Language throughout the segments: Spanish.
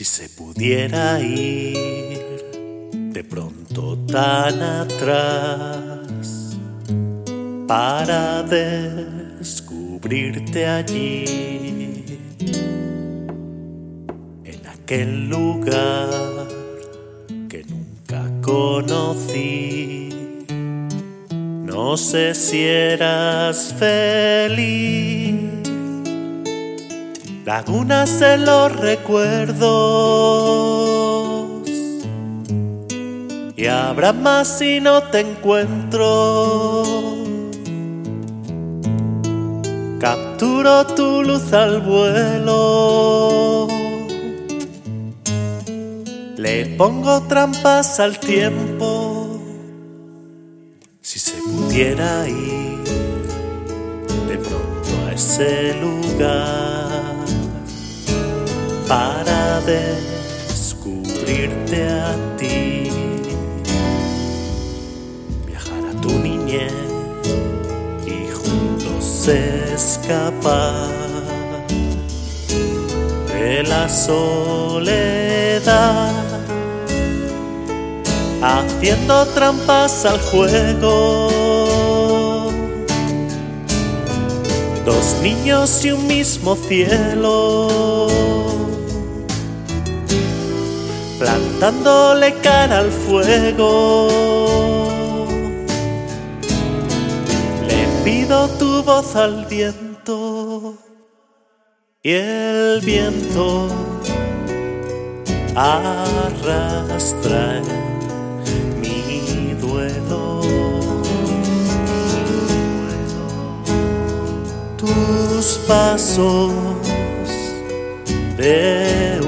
Si se pudiera ir de pronto tan atrás para descubrirte allí, en aquel lugar que nunca conocí. No sé si eras feliz lagunas en los recuerdos. Y habrá más si no te encuentro. Capturo tu luz al vuelo. Le pongo trampas al tiempo. Si se pudiera ir de pronto a ese lugar descubrirte a ti, viajar a tu niñez y juntos escapar de la soledad, haciendo trampas al juego. Dos niños y un mismo cielo plantándole cara al fuego. Le pido tu voz al viento y el viento arrastra mi duelo. Tus pasos de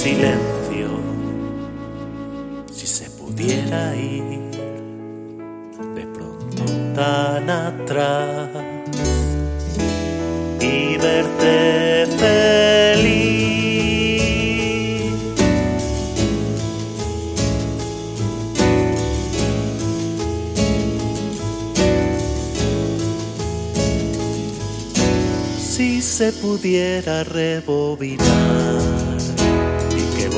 silencio, si se pudiera ir de pronto tan atrás y verte feliz. Si se pudiera rebobinar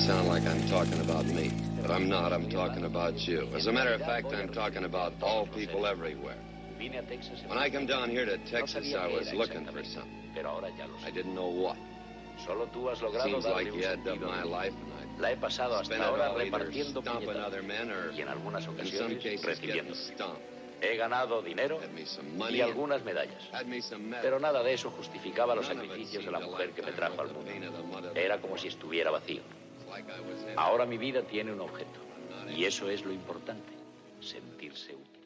Yo you. As a matter of fact, I'm talking about all people everywhere. When I come down here to Texas, I was looking for something. I didn't know what. Solo tú has logrado Seems like you had my life La he pasado hasta ahora repartiendo puñetazos y en algunas ocasiones recibiendo. He ganado dinero y algunas medallas. Pero nada de eso justificaba los sacrificios de la mujer que me trajo al mundo. Era como si estuviera vacío. Ahora mi vida tiene un objeto. Y eso es lo importante, sentirse útil.